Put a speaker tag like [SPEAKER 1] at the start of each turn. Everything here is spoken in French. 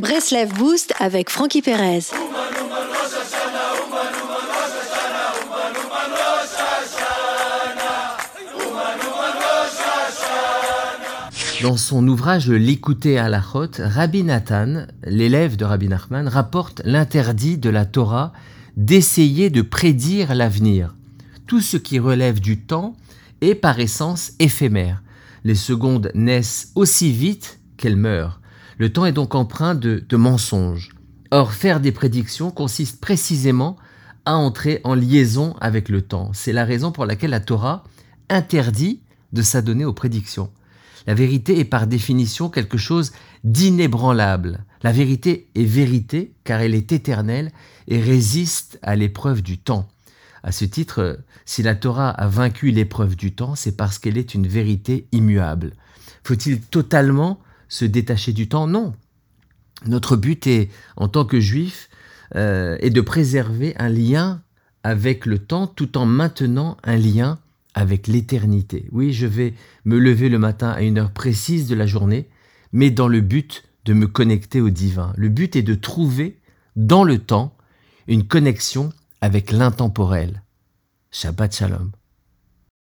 [SPEAKER 1] Breslev Boost avec Frankie Perez.
[SPEAKER 2] Dans son ouvrage L'écouter à la chote, Rabbi Nathan, l'élève de Rabbi Nachman, rapporte l'interdit de la Torah d'essayer de prédire l'avenir. Tout ce qui relève du temps est par essence éphémère. Les secondes naissent aussi vite qu'elles meurent. Le temps est donc empreint de, mensonges. Or, faire des prédictions consiste précisément à entrer en liaison avec le temps. C'est la raison pour laquelle la Torah interdit de s'adonner aux prédictions. La vérité est par définition quelque chose d'inébranlable. La vérité est vérité car elle est éternelle et résiste à l'épreuve du temps. À ce titre, si la Torah a vaincu l'épreuve du temps, c'est parce qu'elle est une vérité immuable. Faut-il totalement se détacher du temps Non. Notre but est, en tant que juif, euh, est de préserver un lien avec le temps tout en maintenant un lien avec l'éternité. Oui, je vais me lever le matin à une heure précise de la journée, mais dans le but de me connecter au divin. Le but est de trouver dans le temps une connexion avec l'intemporel. Shabbat Shalom.